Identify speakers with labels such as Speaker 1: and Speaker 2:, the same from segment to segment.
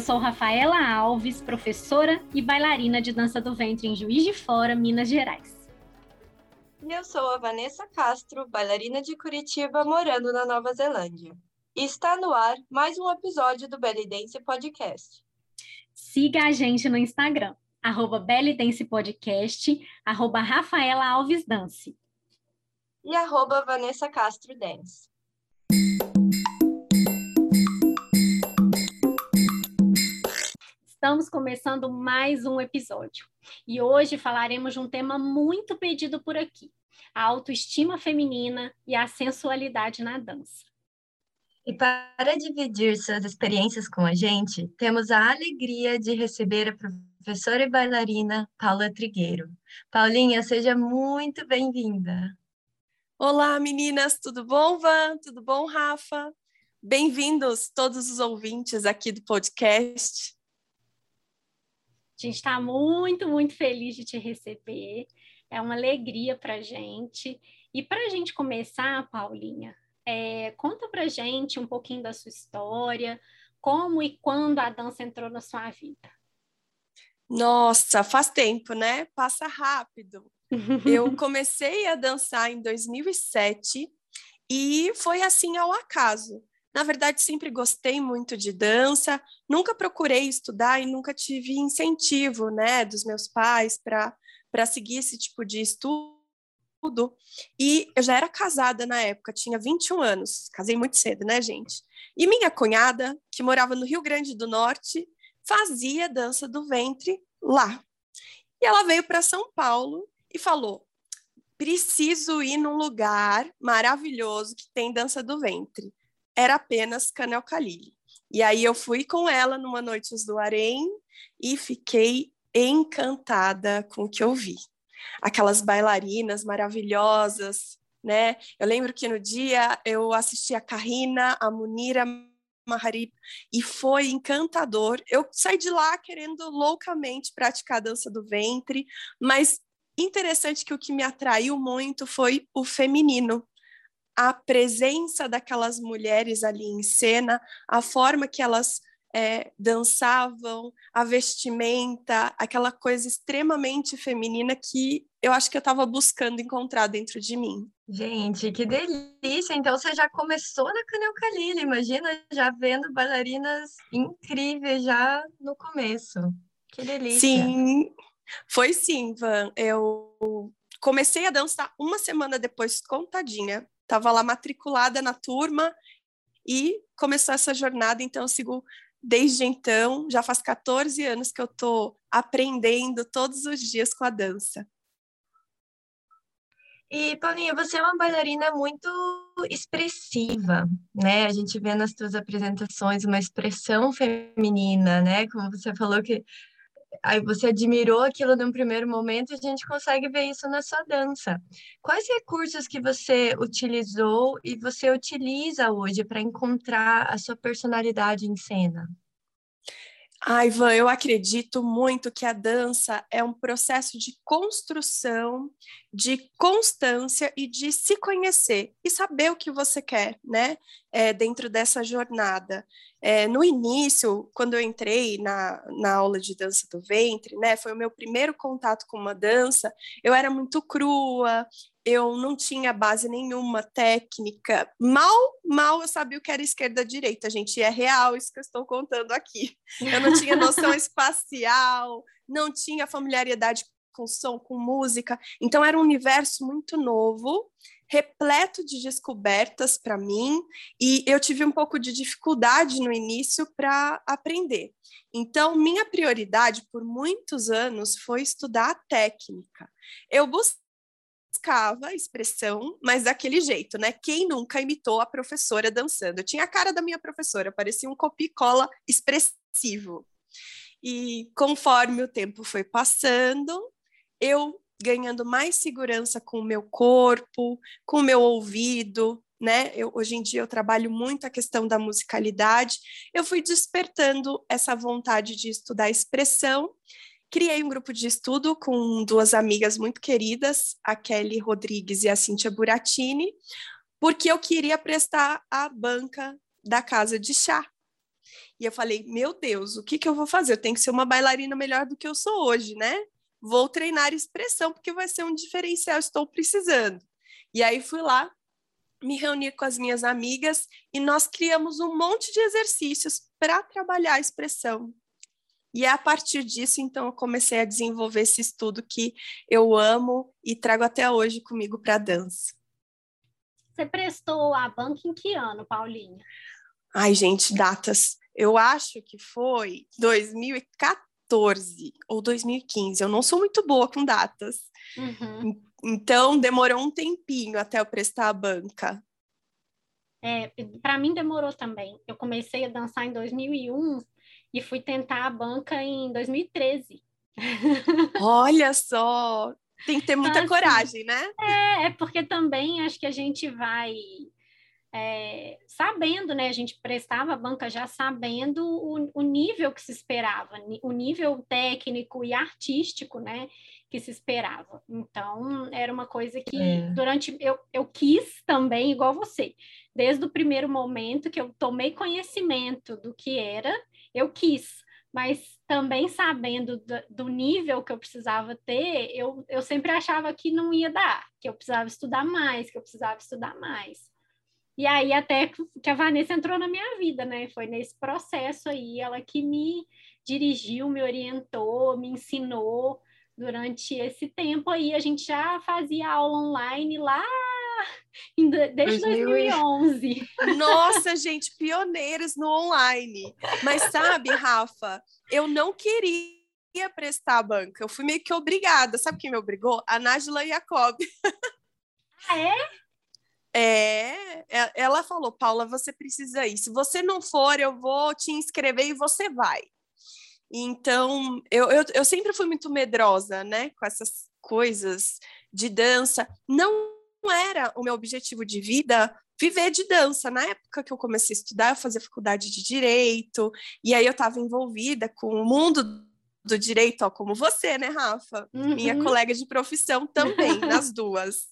Speaker 1: Eu sou Rafaela Alves, professora e bailarina de dança do ventre em Juiz de Fora, Minas Gerais.
Speaker 2: E eu sou a Vanessa Castro, bailarina de Curitiba, morando na Nova Zelândia. E está no ar mais um episódio do Belly Dance Podcast.
Speaker 1: Siga a gente no Instagram, arroba Belly Dance Podcast, arroba Rafaela Alves Dance.
Speaker 2: E arroba Vanessa Castro Dance.
Speaker 1: Estamos começando mais um episódio e hoje falaremos de um tema muito pedido por aqui: a autoestima feminina e a sensualidade na dança.
Speaker 2: E para dividir suas experiências com a gente, temos a alegria de receber a professora e bailarina Paula Trigueiro. Paulinha, seja muito bem-vinda.
Speaker 3: Olá, meninas, tudo bom, Van? Tudo bom, Rafa? Bem-vindos todos os ouvintes aqui do podcast.
Speaker 1: A gente está muito, muito feliz de te receber. É uma alegria para a gente. E para a gente começar, Paulinha, é, conta para gente um pouquinho da sua história, como e quando a dança entrou na sua vida.
Speaker 3: Nossa, faz tempo, né? Passa rápido. Eu comecei a dançar em 2007 e foi assim ao acaso. Na verdade, sempre gostei muito de dança, nunca procurei estudar e nunca tive incentivo, né, dos meus pais para seguir esse tipo de estudo. E eu já era casada na época, tinha 21 anos, casei muito cedo, né, gente? E minha cunhada, que morava no Rio Grande do Norte, fazia dança do ventre lá. E ela veio para São Paulo e falou: preciso ir num lugar maravilhoso que tem dança do ventre era apenas Canel Calili. E aí eu fui com ela numa Noites do Harém e fiquei encantada com o que eu vi. Aquelas bailarinas maravilhosas, né? Eu lembro que no dia eu assisti a Karina, a Munira Maharib, e foi encantador. Eu saí de lá querendo loucamente praticar a dança do ventre, mas interessante que o que me atraiu muito foi o feminino, a presença daquelas mulheres ali em cena, a forma que elas é, dançavam, a vestimenta, aquela coisa extremamente feminina que eu acho que eu estava buscando encontrar dentro de mim.
Speaker 2: Gente, que delícia! Então você já começou na Canel Kalila, imagina já vendo bailarinas incríveis já no começo. Que delícia!
Speaker 3: Sim, foi sim, Van. Eu comecei a dançar uma semana depois, contadinha, estava lá matriculada na turma e começou essa jornada, então eu sigo desde então, já faz 14 anos que eu estou aprendendo todos os dias com a dança.
Speaker 2: E, Paulinha, você é uma bailarina muito expressiva, né? A gente vê nas suas apresentações uma expressão feminina, né? Como você falou que aí você admirou aquilo num primeiro momento, a gente consegue ver isso na sua dança. Quais recursos que você utilizou e você utiliza hoje para encontrar a sua personalidade em cena?
Speaker 3: Ah, Ivan, eu acredito muito que a dança é um processo de construção, de constância e de se conhecer e saber o que você quer, né? É, dentro dessa jornada. É, no início, quando eu entrei na, na aula de dança do ventre, né, foi o meu primeiro contato com uma dança, eu era muito crua, eu não tinha base nenhuma técnica, mal, mal eu sabia o que era esquerda direita, gente, e é real isso que eu estou contando aqui. Eu não tinha noção espacial, não tinha familiaridade com som, com música, então era um universo muito novo, repleto de descobertas para mim, e eu tive um pouco de dificuldade no início para aprender. Então, minha prioridade por muitos anos foi estudar a técnica. Eu buscava expressão, mas daquele jeito, né? Quem nunca imitou a professora dançando? Eu tinha a cara da minha professora, parecia um copia-cola expressivo. E conforme o tempo foi passando, eu ganhando mais segurança com o meu corpo, com o meu ouvido, né? Eu, hoje em dia eu trabalho muito a questão da musicalidade. Eu fui despertando essa vontade de estudar expressão. Criei um grupo de estudo com duas amigas muito queridas, a Kelly Rodrigues e a Cíntia Buratini, porque eu queria prestar a banca da casa de chá. E eu falei, meu Deus, o que, que eu vou fazer? Eu tenho que ser uma bailarina melhor do que eu sou hoje, né? Vou treinar expressão, porque vai ser um diferencial, estou precisando. E aí fui lá, me reuni com as minhas amigas e nós criamos um monte de exercícios para trabalhar a expressão. E é a partir disso, então, eu comecei a desenvolver esse estudo que eu amo e trago até hoje comigo para a dança.
Speaker 1: Você prestou a banca em que ano, Paulinha?
Speaker 3: Ai, gente, datas. Eu acho que foi 2014 ou 2015. Eu não sou muito boa com datas. Uhum. Então, demorou um tempinho até eu prestar a banca.
Speaker 1: É, para mim demorou também. Eu comecei a dançar em 2001 e fui tentar a banca em 2013.
Speaker 3: Olha só, tem que ter muita então, assim, coragem, né?
Speaker 1: É, é porque também acho que a gente vai é, sabendo, né? A gente prestava a banca já sabendo o, o, nível que se esperava, o nível técnico e artístico, né? Que se esperava. Então, era uma coisa que é. durante. Eu, eu quis também, igual você, desde o primeiro momento que eu tomei conhecimento do que era, eu quis. Mas também sabendo do, nível que eu precisava ter, eu, eu sempre achava que não ia dar, que eu precisava estudar mais, que eu precisava estudar mais. E aí até que a Vanessa entrou na minha vida, né? Foi nesse processo aí, ela que me dirigiu, me orientou, me ensinou durante esse tempo aí. A gente já fazia aula online lá desde 2011.
Speaker 3: Nossa, gente, pioneiros no online. Mas sabe, Rafa, eu não queria prestar a banca. Eu fui meio que obrigada. Sabe quem me obrigou? A Nájila Jacob.
Speaker 1: Ah, é?
Speaker 3: É, é, ela falou, Paula, você precisa ir. Se você não for, eu vou te inscrever e você vai. Então, eu, eu, eu sempre fui muito medrosa, né, com essas coisas de dança. Não era o meu objetivo de vida viver de dança. Na época que eu comecei a estudar, eu fazia faculdade de direito, e aí eu estava envolvida com o mundo do direito, ó, como você, né, Rafa? Uhum. Minha colega de profissão também, nas duas.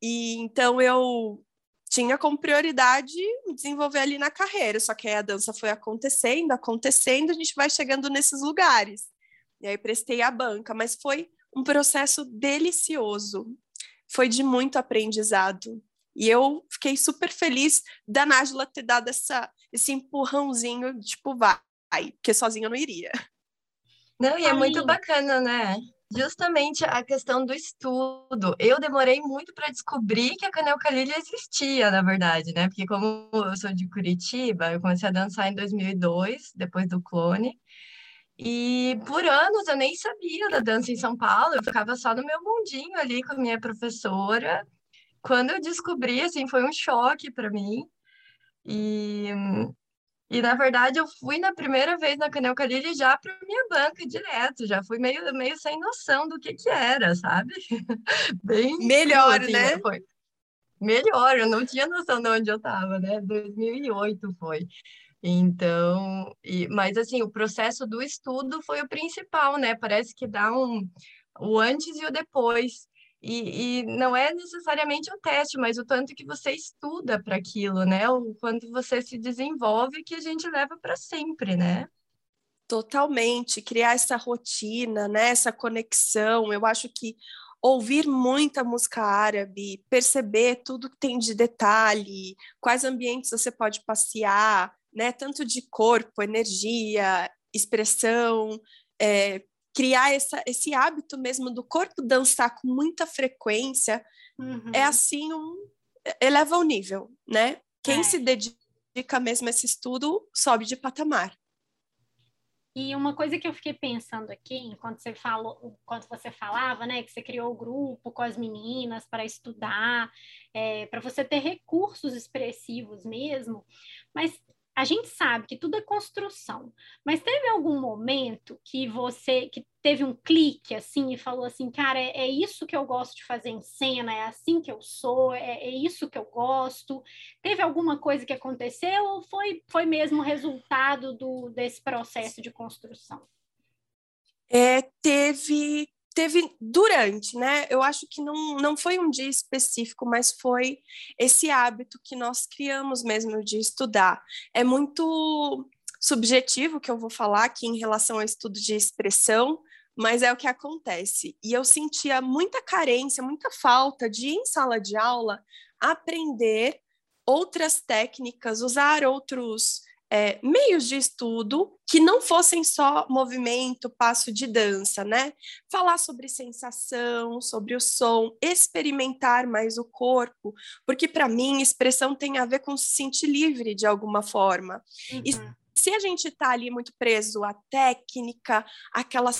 Speaker 3: E então eu tinha como prioridade desenvolver ali na carreira, só que aí a dança foi acontecendo, acontecendo, a gente vai chegando nesses lugares. E aí prestei a banca, mas foi um processo delicioso. Foi de muito aprendizado. E eu fiquei super feliz da Nájila ter dado essa, esse empurrãozinho, tipo, vai, porque sozinha eu não iria.
Speaker 2: Não, e é muito bacana, né? Justamente a questão do estudo. Eu demorei muito para descobrir que a Canel Calilha existia, na verdade, né? Porque como eu sou de Curitiba, eu comecei a dançar em 2002, depois do Clone. E por anos eu nem sabia da dança em São Paulo, eu ficava só no meu mundinho ali com a minha professora. Quando eu descobri, assim, foi um choque para mim. E e, na verdade, eu fui na primeira vez na Canel Calili já para minha banca direto, já fui meio, meio sem noção do que que era, sabe?
Speaker 3: Bem melhor, assim, né?
Speaker 2: Foi. Melhor, eu não tinha noção de onde eu estava, né? 2008 foi. Então, e, mas assim, o processo do estudo foi o principal, né? Parece que dá um o antes e o depois. E, e, não é necessariamente o teste, mas o tanto que você estuda para aquilo, né? O quanto você se desenvolve que a gente leva para sempre, né?
Speaker 3: Totalmente, criar essa rotina, né? Essa conexão. Eu acho que ouvir muita música árabe, perceber tudo que tem de detalhe, quais ambientes você pode passear, né? Tanto de corpo, energia, expressão, é, criar essa, esse hábito mesmo do corpo dançar com muita frequência, é uhum. é assim, um, eleva o nível, né? Quem é. se dedica mesmo a esse estudo sobe de patamar.
Speaker 1: E uma coisa que eu fiquei pensando aqui, enquanto você falou, enquanto você falava, né, que você criou o grupo com as meninas para estudar, é, para você ter recursos expressivos mesmo, mas a gente sabe que tudo é construção, mas teve algum momento que você que teve um clique assim e falou assim, cara, é, é isso que eu gosto de fazer em cena, é assim que eu sou, é, é, isso que eu gosto. Teve alguma coisa que aconteceu ou foi, foi mesmo resultado do, desse processo de construção?
Speaker 3: É, teve teve durante, né? Eu acho que não, não foi um dia específico, mas foi esse hábito que nós criamos mesmo de estudar. É muito subjetivo que eu vou falar aqui em relação ao estudo de expressão, mas é o que acontece. E eu sentia muita carência, muita falta de, em sala de aula, aprender outras técnicas, usar outros é, meios de estudo que não fossem só movimento, passo de dança, né? Falar sobre sensação, sobre o som, experimentar mais o corpo, porque para mim expressão tem a ver com se sentir livre de alguma forma. Uhum. E se a gente está ali muito preso à técnica, aquela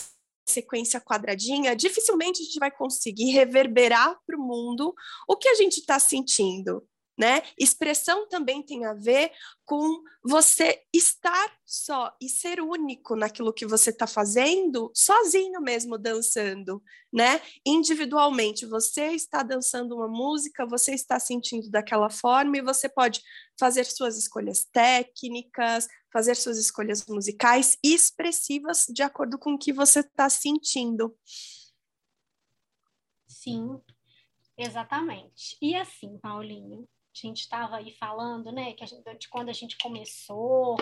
Speaker 3: sequência quadradinha, dificilmente a gente vai conseguir reverberar para o mundo o que a gente está sentindo né? Expressão também tem a ver com você estar só e ser único naquilo que você está fazendo, sozinho mesmo dançando, né? Individualmente, você está dançando uma música, você está sentindo daquela forma e você pode fazer suas escolhas técnicas, fazer suas escolhas musicais e expressivas de acordo com o que você está sentindo.
Speaker 1: Sim, exatamente. E assim, Paulinho, a gente estava aí falando, né, que gente, de quando a gente começou,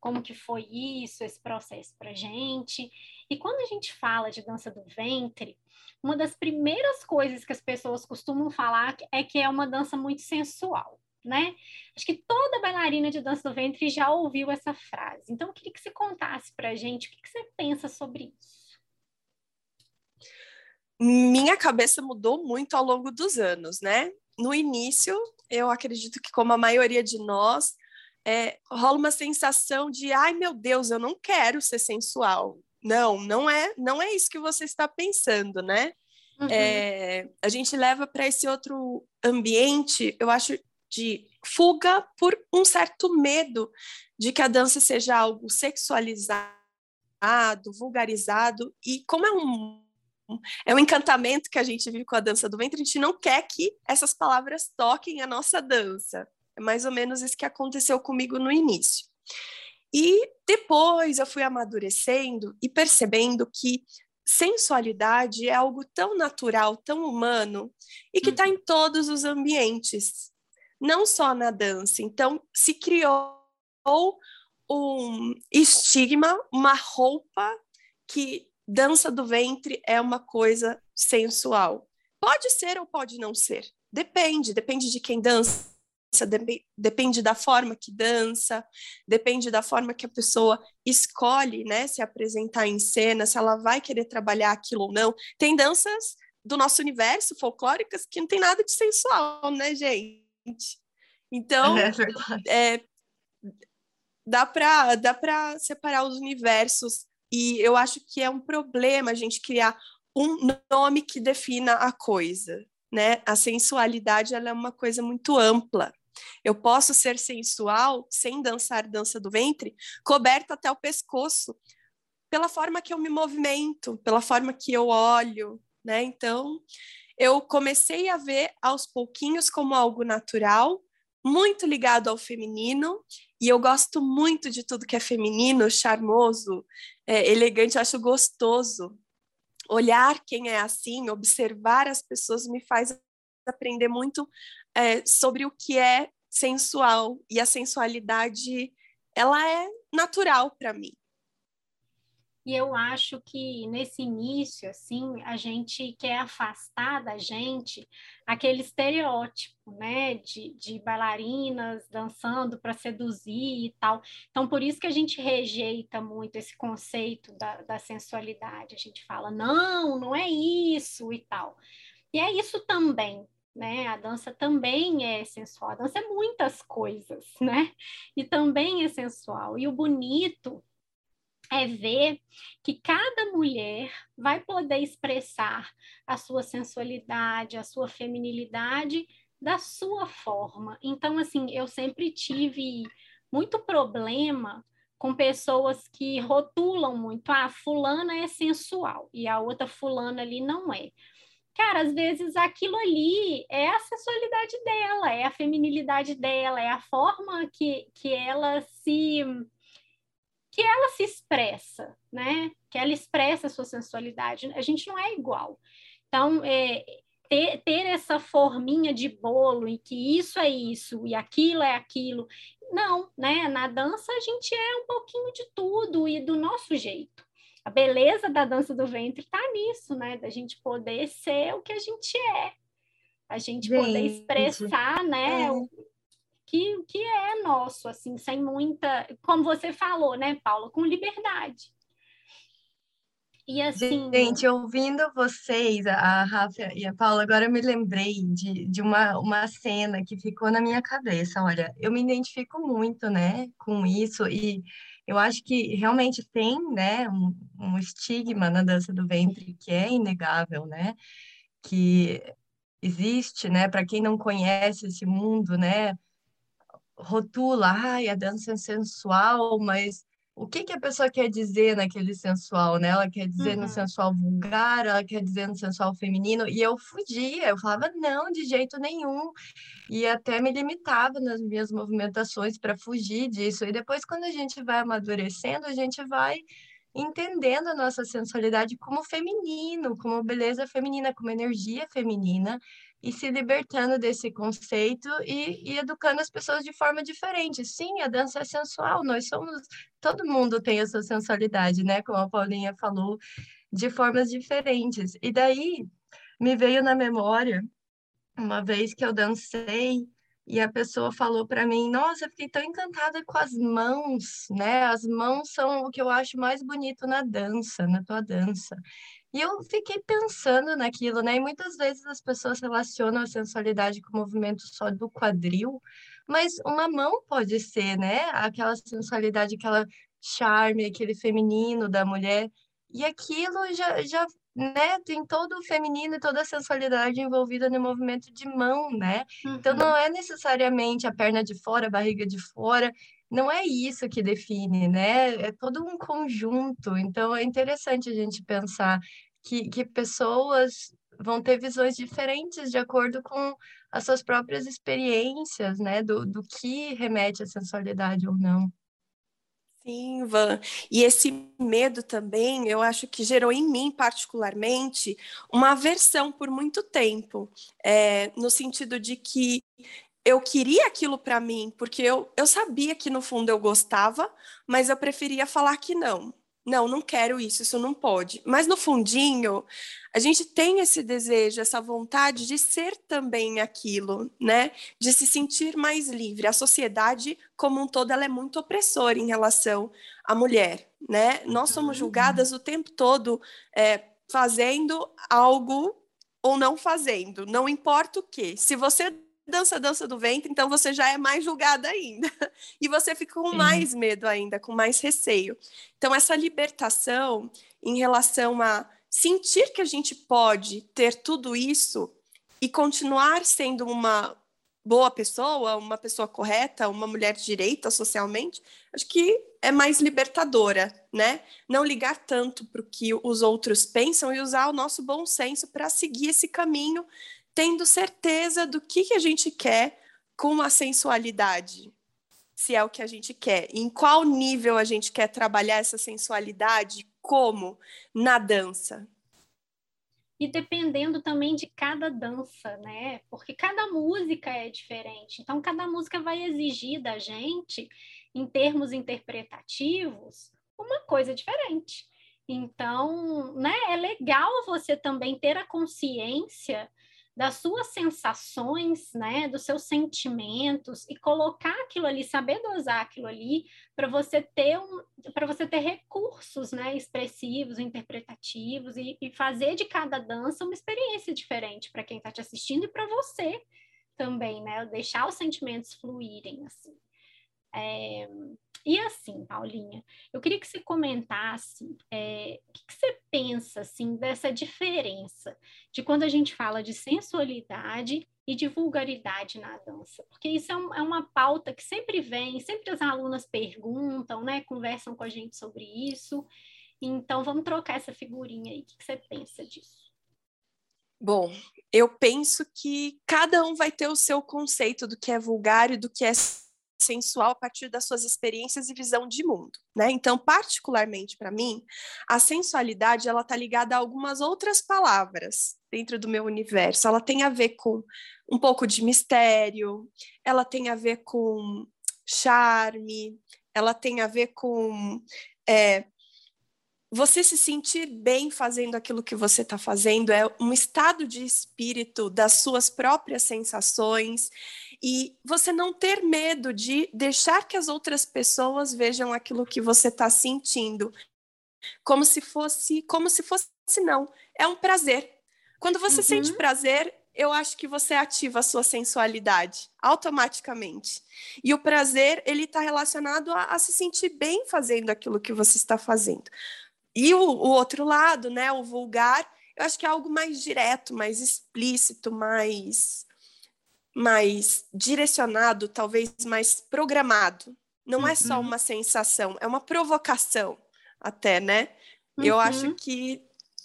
Speaker 1: como que foi isso, esse processo para gente. E quando a gente fala de dança do ventre, uma das primeiras coisas que as pessoas costumam falar é que é uma dança muito sensual, né? Acho que toda bailarina de dança do ventre já ouviu essa frase. Então, eu queria que você contasse para gente o que, que você pensa sobre isso.
Speaker 3: Minha cabeça mudou muito ao longo dos anos, né? No início, eu acredito que, como a maioria de nós, é, rola uma sensação de ai meu Deus, eu não quero ser sensual. Não, não é, não é isso que você está pensando, né? Uhum. É, a gente leva para esse outro ambiente, eu acho, de fuga por um certo medo de que a dança seja algo sexualizado, vulgarizado, e como é um é um encantamento que a gente vive com a dança do ventre, a gente não quer que essas palavras toquem a nossa dança. É mais ou menos isso que aconteceu comigo no início. E depois eu fui amadurecendo e percebendo que sensualidade é algo tão natural, tão humano e que está em uhum. todos os ambientes, não só na dança. Então, se criou um estigma, uma roupa que dança do ventre é uma coisa sensual. Pode ser ou pode não ser. Depende, depende de quem dança, depende da forma que dança, depende da forma que a pessoa escolhe, né, se apresentar em cena, se ela vai querer trabalhar aquilo ou não. Tem danças do nosso universo folclóricas que não tem nada de sensual, né, gente? Então, é, é dá para dá para separar os universos e eu acho que é um problema a gente criar um nome que defina a coisa, né? A sensualidade ela é uma coisa muito ampla. Eu posso ser sensual sem dançar dança do ventre, coberta até o pescoço, pela forma que eu me movimento, pela forma que eu olho, né? Então, eu comecei a ver aos pouquinhos como algo natural, muito ligado ao feminino, e eu gosto muito de tudo que é feminino, charmoso, é, elegante, acho gostoso. Olhar quem é assim, observar as pessoas me faz aprender muito é, sobre o que é sensual e a sensualidade ela é natural para mim.
Speaker 1: E eu acho que nesse início, assim, a gente quer afastar da gente aquele estereótipo, né, de, de bailarinas dançando para seduzir e tal. Então, por isso que a gente rejeita muito esse conceito da, da sensualidade. A gente fala, não, não é isso e tal. E é isso também, né? A dança também é sensual. A dança é muitas coisas, né? E também é sensual. E o bonito é ver que cada mulher vai poder expressar a sua sensualidade, a sua feminilidade da sua forma. Então, assim, eu sempre tive muito problema com pessoas que rotulam muito, ah, fulana é sensual e a outra fulana ali não é. Cara, às vezes aquilo ali é a sensualidade dela, é a feminilidade dela, é a forma que, que ela se que ela se expressa, né? Que ela expressa a sua sensualidade. A gente não é igual. Então, é, ter, ter essa forminha de bolo em que isso é isso e aquilo é aquilo, não, né? Na dança a gente é um pouquinho de tudo e do nosso jeito. A beleza da dança do ventre está nisso, né? Da gente poder ser o que a gente é. A gente, gente poder expressar, né? É. O que, que é nosso, assim, sem muita... Como você falou, né, Paula? Com liberdade.
Speaker 2: E assim. Gente, ouvindo vocês, a Rafa e a Paula, agora eu me lembrei de, de uma, uma cena que ficou na minha cabeça. Olha, eu me identifico muito, né, com isso, e eu acho que realmente tem, né, um, um estigma na dança do ventre que é inegável, né, que existe, né, para quem não conhece esse mundo, né, rotula, ai, a dança é sensual, mas o que, que a pessoa quer dizer naquele sensual, né? Ela quer dizer uhum. no sensual vulgar, ela quer dizer no sensual feminino, e eu fugia, eu falava não, de jeito nenhum, e até me limitava nas minhas movimentações para fugir disso. E depois, quando a gente vai amadurecendo, a gente vai entendendo a nossa sensualidade como feminino, como beleza feminina, como energia feminina, e se libertando desse conceito e, e, educando as pessoas de forma diferente. Sim, a dança é sensual, nós somos, todo mundo tem a sua sensualidade, né? Como a Paulinha falou, de formas diferentes. E daí me veio na memória uma vez que eu dancei e a pessoa falou para mim: Nossa, eu fiquei tão encantada com as mãos, né? As mãos são o que eu acho mais bonito na dança, na tua dança. E eu fiquei pensando naquilo, né? E muitas vezes as pessoas relacionam a sensualidade com o movimento só do quadril, mas uma mão pode ser, né? Aquela sensualidade, aquela charme, aquele feminino da mulher. E aquilo já, já né, tem todo o feminino e toda a sensualidade envolvida no movimento de mão, né? Uhum. Então não é necessariamente a perna de fora, a barriga de fora, não é isso que define, né? É todo um conjunto. Então é interessante a gente pensar que, que pessoas vão ter visões diferentes de acordo com as suas próprias experiências, né? Do, do que remete à sensualidade ou não.
Speaker 3: Sim, Van. E esse medo também, eu acho que gerou em mim, particularmente, uma aversão por muito tempo, é, no sentido de que eu queria aquilo para mim, porque eu, eu sabia que no fundo eu gostava, mas eu preferia falar que não não, não quero isso, isso não pode. Mas no fundinho, a gente tem esse desejo, essa vontade de ser também aquilo, né? De se sentir mais livre. A sociedade, como um todo, ela é muito opressora em relação à mulher, né? Nós somos julgadas o tempo todo é, fazendo algo ou não fazendo, não importa o que. Se você dança dança do ventre, então você já é mais julgada ainda. E você fica com Sim. mais medo ainda, com mais receio. Então, essa libertação em relação a sentir que a gente pode ter tudo isso e continuar sendo uma boa pessoa, uma pessoa correta, uma mulher direita socialmente, acho que é mais libertadora, né? Não ligar tanto para o que os outros pensam e usar o nosso bom senso para seguir esse caminho tendo certeza do que, que a gente quer com a sensualidade, se é o que a gente quer, em qual nível a gente quer trabalhar essa sensualidade, como na dança.
Speaker 1: E dependendo também de cada dança, né? Porque cada música é diferente. Então, cada música vai exigir da gente, em termos interpretativos, uma coisa diferente. Então, né, é legal você também ter a consciência das suas sensações, né, dos seus sentimentos e colocar aquilo ali, saber dosar aquilo ali para você ter um, para você ter recursos, né, expressivos, interpretativos e, e fazer de cada dança uma experiência diferente para quem está te assistindo e para você também, né, deixar os sentimentos fluírem assim. É, e assim, Paulinha, eu queria que você comentasse é, o que, que, você pensa assim dessa diferença de quando a gente fala de sensualidade e de vulgaridade na dança, porque isso é, um, é uma pauta que sempre vem, sempre as alunas perguntam, né, conversam com a gente sobre isso. Então, vamos trocar essa figurinha aí. O que, que você pensa disso?
Speaker 3: Bom, eu penso que cada um vai ter o seu conceito do que é vulgar e do que é sensual a partir das suas experiências e visão de mundo, né? Então, particularmente para mim, a sensualidade ela tá ligada a algumas outras palavras dentro do meu universo. Ela tem a ver com um pouco de mistério, ela tem a ver com charme, ela tem a ver com é, você se sentir bem fazendo aquilo que você está fazendo, é um estado de espírito das suas próprias sensações e você não ter medo de deixar que as outras pessoas vejam aquilo que você está sentindo, como se fosse, como se fosse não, é um prazer. Quando você uhum. sente prazer, eu acho que você ativa a sua sensualidade automaticamente. E o prazer, ele está relacionado a, a, se sentir bem fazendo aquilo que você está fazendo. E o, o, outro lado, né, o vulgar, eu acho que é algo mais direto, mais explícito, mais, mais direcionado, talvez mais programado. Não uhum. é só uhum. uma sensação, é uma provocação até, né? Uhum. Eu acho que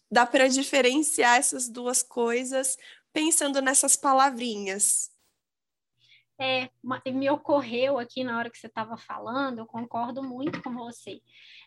Speaker 3: dá para diferenciar essas duas coisas pensando nessas palavrinhas.
Speaker 1: É, me ocorreu aqui na hora que você estava falando, eu concordo muito com você.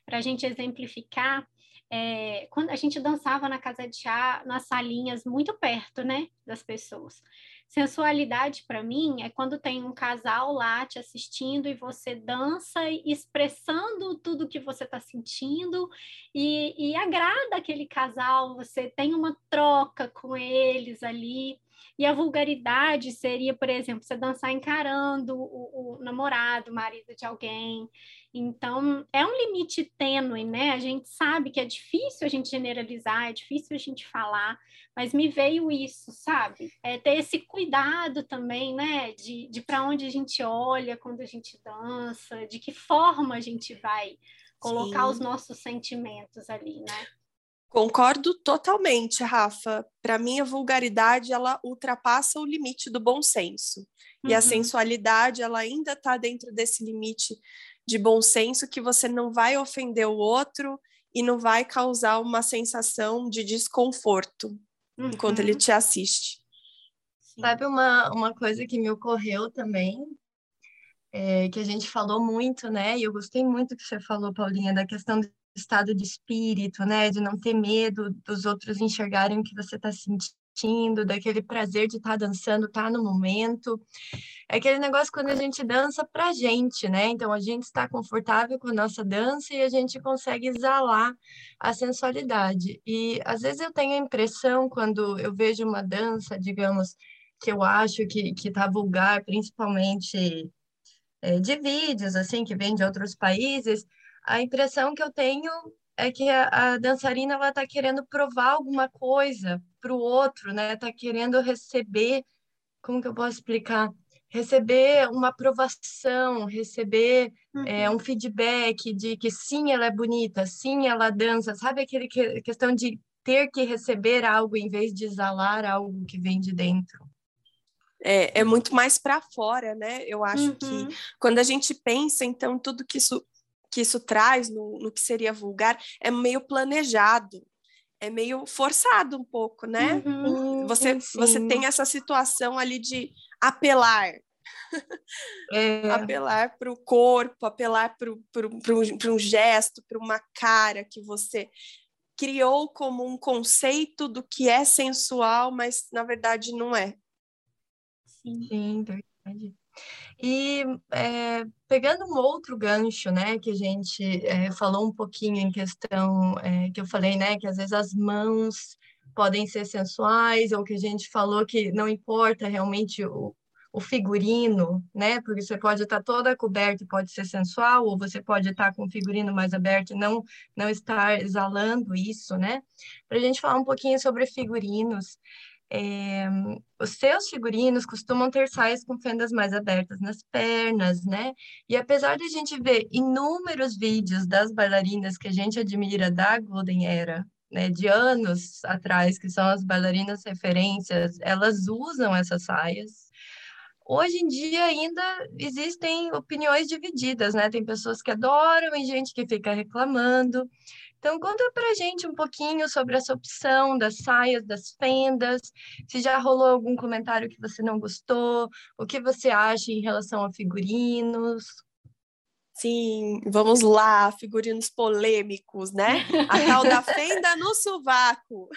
Speaker 1: Para a gente exemplificar, é, quando a gente dançava na casa de chá, nas salinhas muito perto, né, das pessoas. Sensualidade para mim é quando tem um casal lá te assistindo e você dança expressando tudo que você está sentindo e, e agrada aquele casal, você tem uma troca com eles ali. E a vulgaridade seria, por exemplo, você dançar encarando o, o namorado, o marido de alguém. Então, é um limite tênue, né? A gente sabe que é difícil a gente generalizar, é difícil a gente falar, mas me veio isso, sabe? É ter esse cuidado também, né? De, de para onde a gente olha quando a gente dança, de que forma a gente vai colocar Sim. os nossos sentimentos ali, né?
Speaker 3: Concordo totalmente, Rafa. Para mim, a vulgaridade ela ultrapassa o limite do bom senso. Uhum. E a uhum. sensualidade ela ainda está dentro desse limite de bom senso que você não vai ofender o outro e não vai causar uma sensação de desconforto uhum. enquanto ele uhum. te assiste.
Speaker 2: Sabe uma, uma coisa que me ocorreu também, é, que a gente falou muito, né? E eu gostei muito que você falou, Paulinha, da questão estado de espírito, né? De não ter medo dos outros enxergarem o que você está sentindo, daquele prazer de estar tá dançando, estar tá no momento. É aquele negócio quando a gente dança pra gente, né? Então a gente está confortável com a nossa dança e a gente consegue exalar a sensualidade. E às vezes eu tenho a impressão, quando eu vejo uma dança, digamos, que eu acho que, que tá vulgar, principalmente é, de vídeos, assim, que vem de outros países, a impressão que eu tenho é que a, a dançarina ela está querendo provar alguma coisa para o outro, né? Está querendo receber, como que eu posso explicar? Receber uma aprovação, receber uhum. é, um feedback de que sim, ela é bonita, sim, ela dança, sabe aquele que, questão de ter que receber algo em vez de exalar algo que vem de dentro.
Speaker 3: É, é muito mais para fora, né? Eu acho uhum. que quando a gente pensa, então, tudo que isso que isso traz no, no que seria vulgar é meio planejado, é meio forçado um pouco, né? Uhum, você, você tem essa situação ali de apelar. É. apelar para o corpo, apelar para um, um gesto, para uma cara que você criou como um conceito do que é sensual, mas na verdade não é.
Speaker 2: Sim, Sim verdade. E é, pegando um outro gancho, né, que a gente é, falou um pouquinho em questão, é, que eu falei, né, que às vezes as mãos podem ser sensuais, ou que a gente falou que não importa realmente o, o figurino, né, porque você pode estar toda coberta e pode ser sensual, ou você pode estar com o figurino mais aberto e não, não estar exalando isso, né, para a gente falar um pouquinho sobre figurinos. É, os seus figurinos costumam ter saias com fendas mais abertas nas pernas, né? E apesar de a gente ver inúmeros vídeos das bailarinas que a gente admira da Golden Era, né, de anos atrás, que são as bailarinas referências, elas usam essas saias. Hoje em dia ainda existem opiniões divididas, né? Tem pessoas que adoram e gente que fica reclamando. Então, conta para gente um pouquinho sobre essa opção das saias, das fendas, se já rolou algum comentário que você não gostou, o que você acha em relação a figurinos.
Speaker 3: Sim, vamos lá, figurinos polêmicos, né? A tal da fenda no sovaco.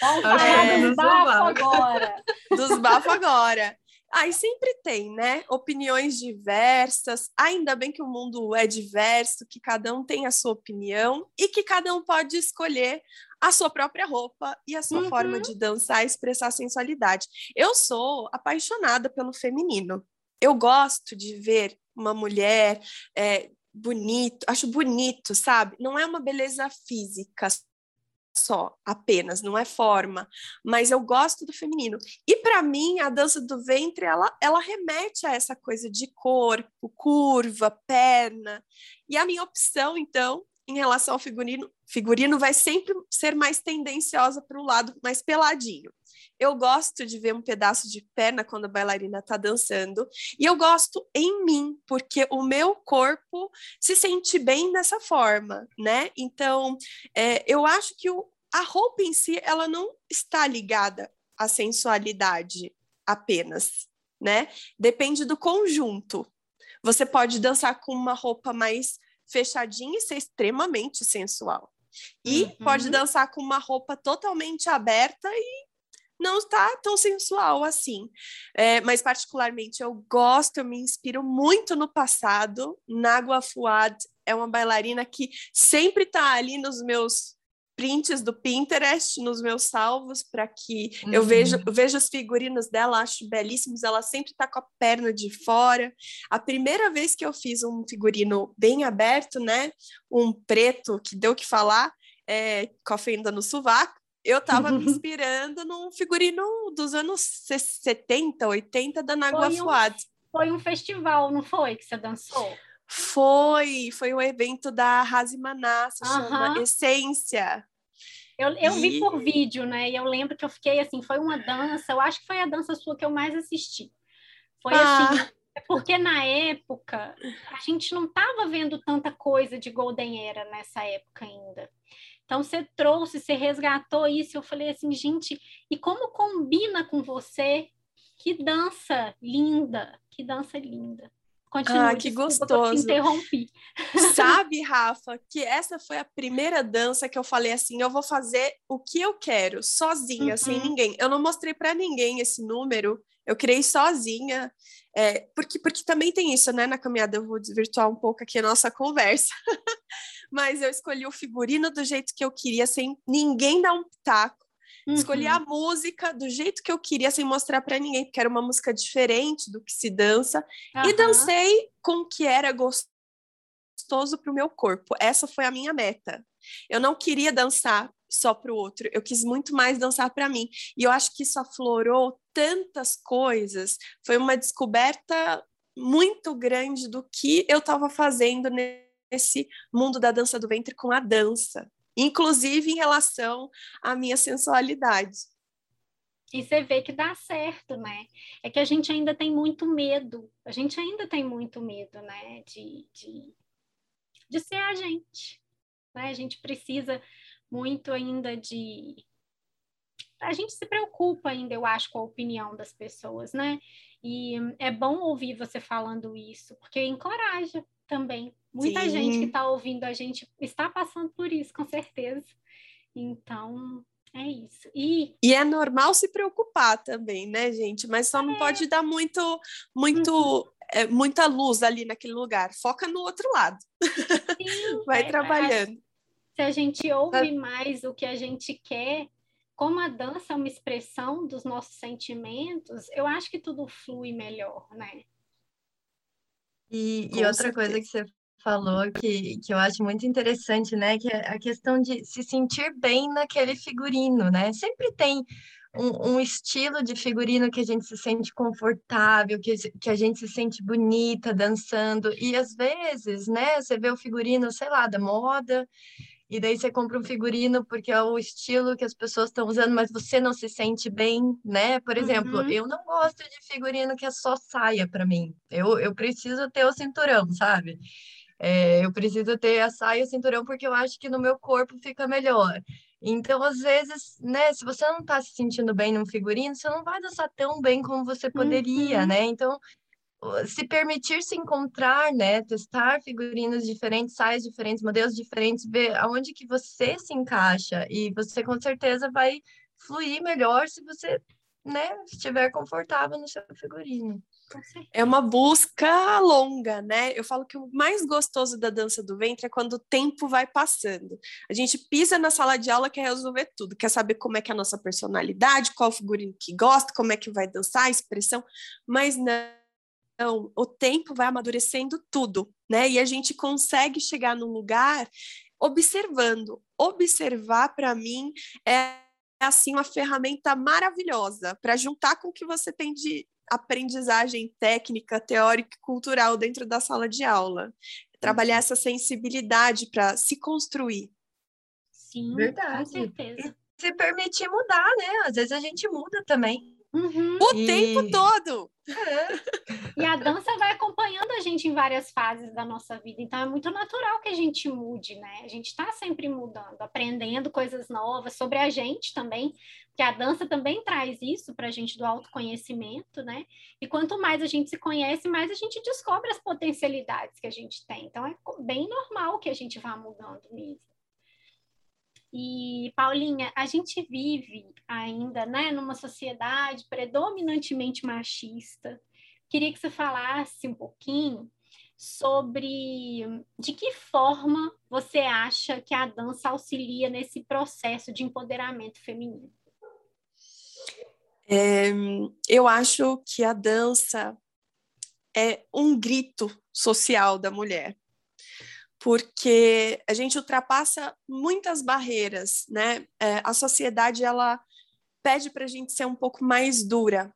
Speaker 1: Vamos falar é, dos bafos agora.
Speaker 3: Dos bafos agora. Aí sempre tem, né? Opiniões diversas. Ainda bem que o mundo é diverso, que cada um tem a sua opinião e que cada um pode escolher a sua própria roupa e a sua uhum. forma de dançar e expressar sensualidade. Eu sou apaixonada pelo feminino. Eu gosto de ver uma mulher é, bonito, acho bonito, sabe? Não é uma beleza física só, apenas, não é forma, mas eu gosto do feminino. E para mim, a dança do ventre, ela, ela remete a essa coisa de corpo, curva, perna. E a minha opção, então, em relação ao figurino, figurino vai sempre ser mais tendenciosa para o lado mais peladinho. Eu gosto de ver um pedaço de perna quando a bailarina está dançando, e eu gosto em mim, porque o meu corpo se sente bem dessa forma, né? Então, é, eu acho que o, a roupa em si, ela não está ligada à sensualidade apenas, né? Depende do conjunto. Você pode dançar com uma roupa mais fechadinha e ser extremamente sensual. E uhum. pode dançar com uma roupa totalmente aberta e não está tão sensual assim. É, mas, particularmente, eu gosto, eu me inspiro muito no passado. Nagua Fuad é uma bailarina que sempre está ali nos meus prints do Pinterest nos meus salvos para que uhum. eu veja eu vejo os figurinos dela, acho belíssimos, ela sempre está com a perna de fora. A primeira vez que eu fiz um figurino bem aberto, né, um preto que deu que falar, é, com a fenda no sovaco, eu estava me inspirando num figurino dos anos 70, 80 da Nagua foi um,
Speaker 1: Foi um festival, não foi, que você dançou?
Speaker 3: Foi, foi um evento da Razimaná, se uhum. chama Essência.
Speaker 1: Eu, eu e... vi por vídeo, né? E eu lembro que eu fiquei assim, foi uma dança, eu acho que foi a dança sua que eu mais assisti. Foi ah. assim, porque na época a gente não estava vendo tanta coisa de Golden Era nessa época ainda. Então você trouxe, você resgatou isso, eu falei assim, gente, e como combina com você? Que dança linda, que dança linda.
Speaker 3: Continua, ah, que gostoso.
Speaker 1: Que interrompi.
Speaker 3: Sabe, Rafa, que essa foi a primeira dança que eu falei assim, eu vou fazer o que eu quero, sozinha, uhum. sem ninguém. Eu não mostrei para ninguém esse número, eu criei sozinha, é, porque, porque também tem isso, né? Na caminhada eu vou desvirtuar um pouco aqui a nossa conversa, mas eu escolhi o figurino do jeito que eu queria, sem ninguém dar um pitaco. Uhum. Escolhi a música do jeito que eu queria, sem mostrar para ninguém, porque era uma música diferente do que se dança. Uhum. E dancei com o que era gostoso para o meu corpo. Essa foi a minha meta. Eu não queria dançar só para o outro, eu quis muito mais dançar para mim. E eu acho que isso aflorou tantas coisas. Foi uma descoberta muito grande do que eu estava fazendo nesse mundo da dança do ventre com a dança inclusive em relação à minha sensualidade.
Speaker 1: E você vê que dá certo, né? É que a gente ainda tem muito medo, a gente ainda tem muito medo, né? De, de, de ser a gente. Né? A gente precisa muito ainda de. A gente se preocupa ainda, eu acho, com a opinião das pessoas, né? E é bom ouvir você falando isso, porque encoraja também. Muita Sim. gente que está ouvindo a gente está passando por isso, com certeza. Então, é isso. E,
Speaker 3: e é normal se preocupar também, né, gente? Mas só não é. pode dar muito, muito, uhum. é, muita luz ali naquele lugar. Foca no outro lado. Sim, Vai é, trabalhando.
Speaker 1: Se a gente ouve mais o que a gente quer, como a dança é uma expressão dos nossos sentimentos, eu acho que tudo flui melhor, né?
Speaker 2: E, e outra coisa que você falou que, que eu acho muito interessante, né? Que é a questão de se sentir bem naquele figurino, né? Sempre tem um, um, estilo de figurino que a gente se sente confortável, que, que a gente se sente bonita dançando. E às vezes, né, você vê o figurino, sei lá, da moda, e daí você compra um figurino porque é o estilo que as pessoas estão usando, mas você não se sente bem, né? Por exemplo, uhum. eu não gosto de figurino que é só saia para mim. Eu, eu preciso ter o cinturão, sabe? É, eu preciso ter a saia e o cinturão porque eu acho que no meu corpo fica melhor. Então, às vezes, né, se você não está se sentindo bem num figurino, você não vai dançar tão bem como você poderia, uhum. né? Então, se permitir se encontrar, né, testar figurinos diferentes, saias diferentes, modelos diferentes, ver aonde que você se encaixa e você com certeza vai fluir melhor se você né, estiver confortável no seu figurino.
Speaker 3: É uma busca longa, né? Eu falo que o mais gostoso da dança do ventre é quando o tempo vai passando. A gente pisa na sala de aula quer resolver tudo, quer saber como é que é a nossa personalidade, qual figurino que gosta, como é que vai dançar, a expressão, mas não, o tempo vai amadurecendo tudo, né? E a gente consegue chegar num lugar observando. Observar para mim é assim uma ferramenta maravilhosa para juntar com o que você tem de aprendizagem técnica, teórica e cultural dentro da sala de aula. Trabalhar uhum. essa sensibilidade para se construir.
Speaker 1: Sim, Verdade. com certeza.
Speaker 2: E se permitir mudar, né? Às vezes a gente muda também.
Speaker 3: Uhum. O e... tempo todo!
Speaker 1: É. E a dança vai acompanhando a gente em várias fases da nossa vida, então é muito natural que a gente mude, né? A gente está sempre mudando, aprendendo coisas novas sobre a gente também, que a dança também traz isso para a gente do autoconhecimento, né? E quanto mais a gente se conhece, mais a gente descobre as potencialidades que a gente tem. Então é bem normal que a gente vá mudando mesmo. E, Paulinha, a gente vive ainda né, numa sociedade predominantemente machista. Queria que você falasse um pouquinho sobre de que forma você acha que a dança auxilia nesse processo de empoderamento feminino.
Speaker 3: É, eu acho que a dança é um grito social da mulher porque a gente ultrapassa muitas barreiras, né? É, a sociedade ela pede para a gente ser um pouco mais dura,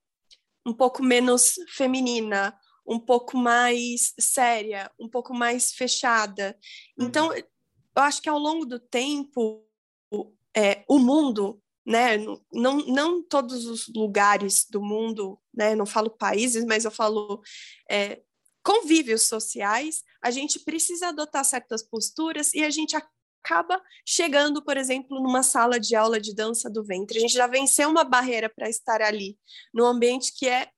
Speaker 3: um pouco menos feminina, um pouco mais séria, um pouco mais fechada. Então, uhum. eu acho que ao longo do tempo, é, o mundo, né? Não, não todos os lugares do mundo, né? Não falo países, mas eu falo é, convívios sociais, a gente precisa adotar certas posturas e a gente acaba chegando, por exemplo, numa sala de aula de dança do ventre. A gente já venceu uma barreira para estar ali, num ambiente que é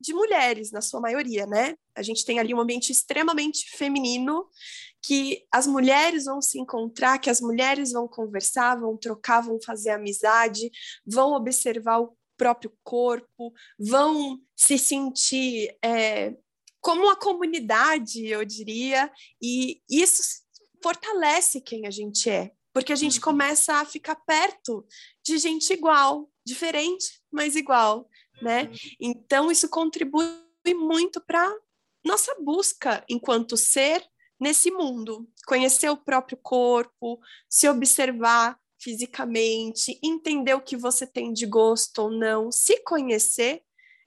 Speaker 3: de mulheres, na sua maioria, né? A gente tem ali um ambiente extremamente feminino, que as mulheres vão se encontrar, que as mulheres vão conversar, vão trocar, vão fazer amizade, vão observar o próprio corpo, vão se sentir é, como a comunidade, eu diria, e isso fortalece quem a gente é, porque a gente uhum. começa a ficar perto de gente igual, diferente, mas igual, né? Uhum. Então isso contribui muito para nossa busca enquanto ser nesse mundo, conhecer o próprio corpo, se observar fisicamente, entender o que você tem de gosto ou não, se conhecer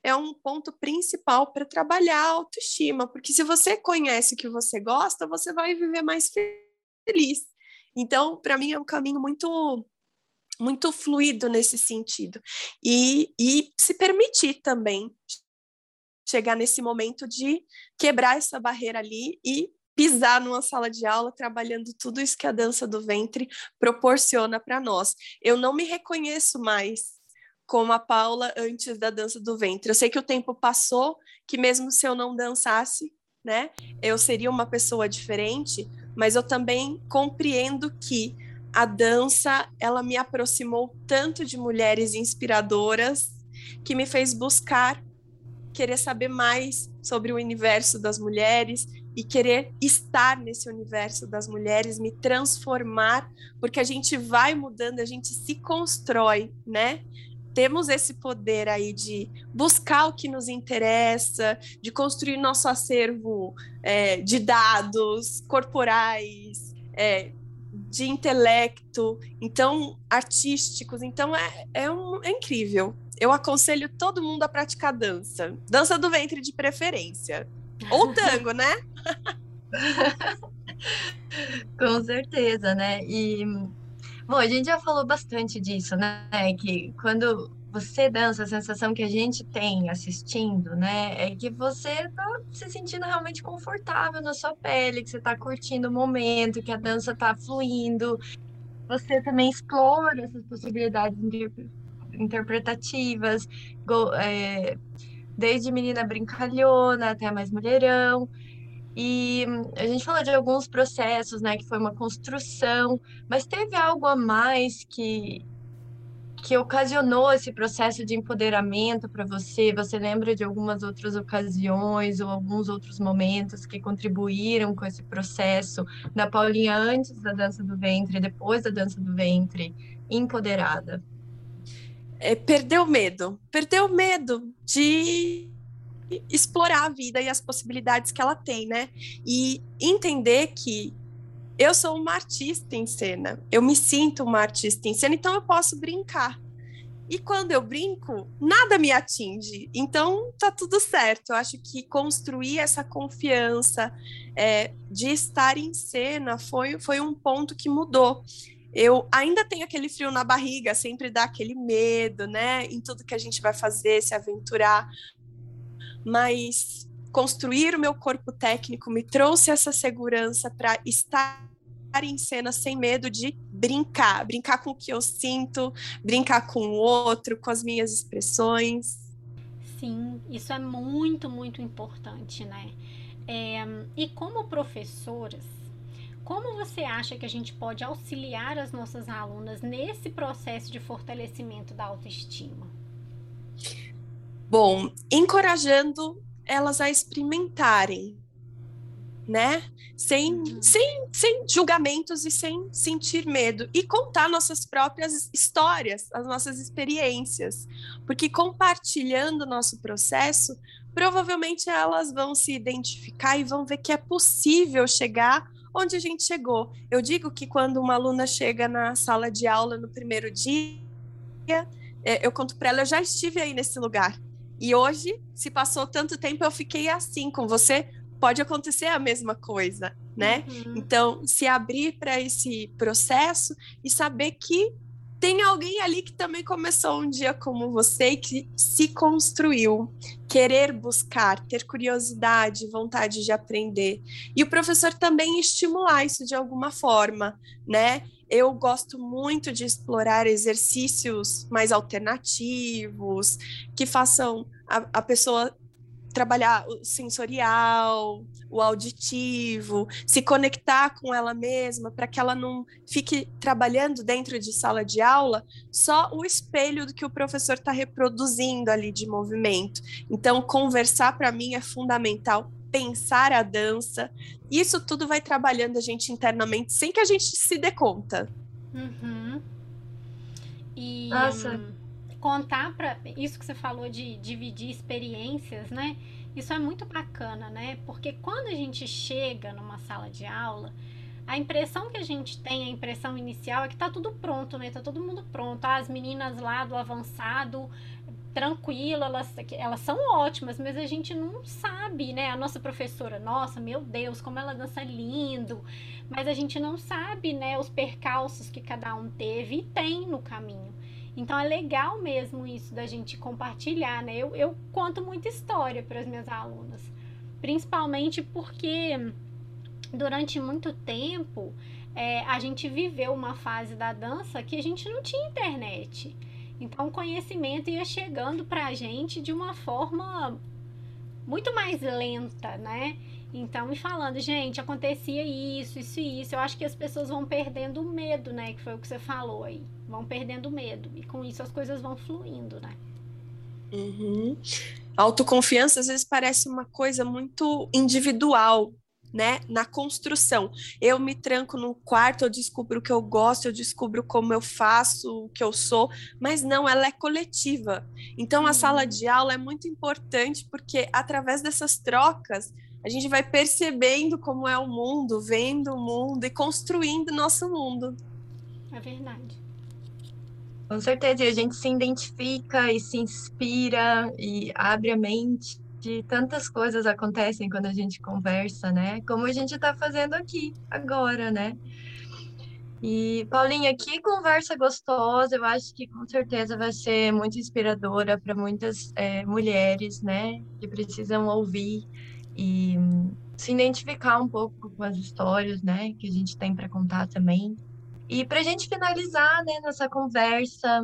Speaker 3: é um ponto principal para trabalhar a autoestima, porque se você conhece o que você gosta, você vai viver mais feliz. Então, para mim é um caminho muito muito fluido nesse sentido. E, e se permitir também chegar nesse momento de quebrar essa barreira ali e pisar numa sala de aula trabalhando tudo isso que a dança do ventre proporciona para nós. Eu não me reconheço mais como a Paula antes da dança do ventre. Eu sei que o tempo passou, que mesmo se eu não dançasse, né, eu seria uma pessoa diferente, mas eu também compreendo que a dança, ela me aproximou tanto de mulheres inspiradoras que me fez buscar querer saber mais sobre o universo das mulheres e querer estar nesse universo das mulheres, me transformar, porque a gente vai mudando, a gente se constrói, né? Temos esse poder aí de buscar o que nos interessa, de construir nosso acervo é, de dados corporais, é, de intelecto, então artísticos. Então é, é, um, é incrível. Eu aconselho todo mundo a praticar dança, dança do ventre de preferência, ou tango, né?
Speaker 2: Com certeza, né? E Bom, a gente já falou bastante disso, né? Que quando você dança, a sensação que a gente tem assistindo, né? É que você tá se sentindo realmente confortável na sua pele, que você tá curtindo o momento, que a dança tá fluindo. Você também explora essas possibilidades interpretativas, é, desde menina brincalhona até mais mulherão. E a gente falou de alguns processos, né, que foi uma construção, mas teve algo a mais que que ocasionou esse processo de empoderamento para você? Você lembra de algumas outras ocasiões ou alguns outros momentos que contribuíram com esse processo da Paulinha antes da dança do ventre, depois da dança do ventre, empoderada?
Speaker 3: É, perdeu medo, perdeu medo de explorar a vida e as possibilidades que ela tem, né? E entender que eu sou uma artista em cena, eu me sinto uma artista em cena, então eu posso brincar. E quando eu brinco, nada me atinge. Então tá tudo certo. Eu acho que construir essa confiança é, de estar em cena foi, foi um ponto que mudou. Eu ainda tenho aquele frio na barriga, sempre dá aquele medo, né? Em tudo que a gente vai fazer, se aventurar. Mas construir o meu corpo técnico me trouxe essa segurança para estar em cena sem medo de brincar, brincar com o que eu sinto, brincar com o outro, com as minhas expressões.
Speaker 1: Sim, isso é muito, muito importante, né? É, e como professoras, como você acha que a gente pode auxiliar as nossas alunas nesse processo de fortalecimento da autoestima?
Speaker 3: Bom, encorajando elas a experimentarem, né? Sem, uhum. sem, sem julgamentos e sem sentir medo. E contar nossas próprias histórias, as nossas experiências. Porque compartilhando o nosso processo, provavelmente elas vão se identificar e vão ver que é possível chegar onde a gente chegou. Eu digo que quando uma aluna chega na sala de aula no primeiro dia, é, eu conto para ela, eu já estive aí nesse lugar. E hoje, se passou tanto tempo, eu fiquei assim com você, pode acontecer a mesma coisa, né? Uhum. Então, se abrir para esse processo e saber que tem alguém ali que também começou um dia como você e que se construiu, querer buscar, ter curiosidade, vontade de aprender. E o professor também estimular isso de alguma forma, né? Eu gosto muito de explorar exercícios mais alternativos, que façam a, a pessoa trabalhar o sensorial, o auditivo, se conectar com ela mesma para que ela não fique trabalhando dentro de sala de aula só o espelho do que o professor está reproduzindo ali de movimento. Então, conversar para mim é fundamental. Pensar a dança, isso tudo vai trabalhando a gente internamente sem que a gente se dê conta.
Speaker 1: Uhum. E Nossa contar para isso que você falou de dividir experiências, né? Isso é muito bacana, né? Porque quando a gente chega numa sala de aula, a impressão que a gente tem, a impressão inicial é que tá tudo pronto, né? Tá todo mundo pronto. Ah, as meninas lá do avançado, tranquilo, elas, elas são ótimas, mas a gente não sabe, né? A nossa professora, nossa, meu Deus, como ela dança lindo, mas a gente não sabe, né, os percalços que cada um teve e tem no caminho. Então é legal mesmo isso da gente compartilhar, né? Eu, eu conto muita história para as minhas alunas, principalmente porque durante muito tempo é, a gente viveu uma fase da dança que a gente não tinha internet. Então o conhecimento ia chegando para a gente de uma forma muito mais lenta, né? Então, me falando, gente, acontecia isso, isso e isso. Eu acho que as pessoas vão perdendo o medo, né? Que foi o que você falou aí. Vão perdendo o medo. E com isso as coisas vão fluindo, né?
Speaker 3: Uhum. Autoconfiança às vezes parece uma coisa muito individual, né? Na construção. Eu me tranco num quarto, eu descubro o que eu gosto, eu descubro como eu faço, o que eu sou, mas não, ela é coletiva. Então, a sala uhum. de aula é muito importante porque através dessas trocas a gente vai percebendo como é o mundo, vendo o mundo e construindo nosso mundo.
Speaker 1: É verdade.
Speaker 2: Com certeza, e a gente se identifica e se inspira e abre a mente. De tantas coisas acontecem quando a gente conversa, né? Como a gente está fazendo aqui agora, né? E Paulinha, que conversa gostosa, eu acho que com certeza vai ser muito inspiradora para muitas é, mulheres, né, que precisam ouvir e se identificar um pouco com as histórias, né, que a gente tem para contar também. E para a gente finalizar, né, nossa conversa,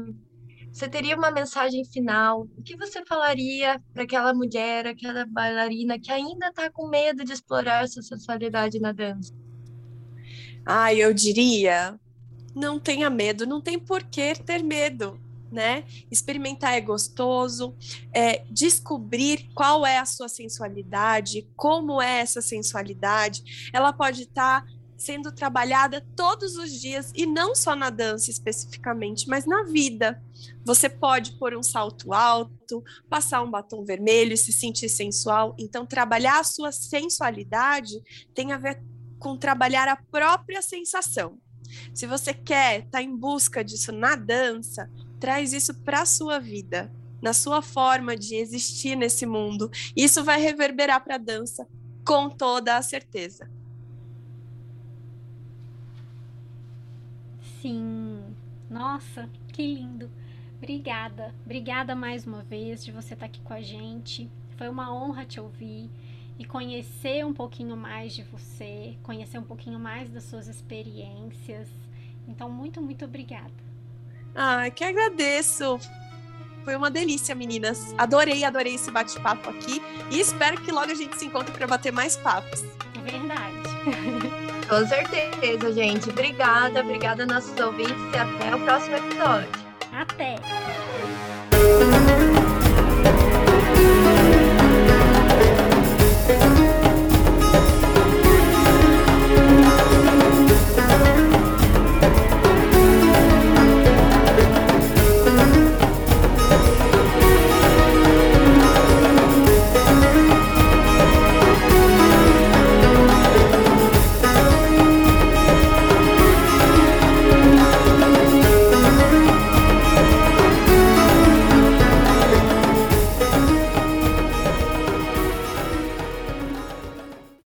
Speaker 2: você teria uma mensagem final? O que você falaria para aquela mulher, aquela bailarina que ainda está com medo de explorar essa sensualidade na dança?
Speaker 3: Ah, eu diria, não tenha medo, não tem por que ter medo né? Experimentar é gostoso, é, descobrir qual é a sua sensualidade, como é essa sensualidade. Ela pode estar tá sendo trabalhada todos os dias e não só na dança especificamente, mas na vida. Você pode pôr um salto alto, passar um batom vermelho se sentir sensual. Então, trabalhar a sua sensualidade tem a ver com trabalhar a própria sensação. Se você quer estar tá em busca disso na dança, traz isso para a sua vida, na sua forma de existir nesse mundo. Isso vai reverberar para a dança com toda a certeza.
Speaker 1: Sim. Nossa, que lindo. Obrigada. Obrigada mais uma vez de você estar tá aqui com a gente. Foi uma honra te ouvir e conhecer um pouquinho mais de você, conhecer um pouquinho mais das suas experiências. Então, muito, muito obrigada.
Speaker 3: Ah, que agradeço. Foi uma delícia, meninas. Adorei, adorei esse bate-papo aqui e espero que logo a gente se encontre para bater mais papos.
Speaker 1: É verdade.
Speaker 2: Com certeza, gente. Obrigada, obrigada nossos ouvintes e até o próximo episódio.
Speaker 1: Até!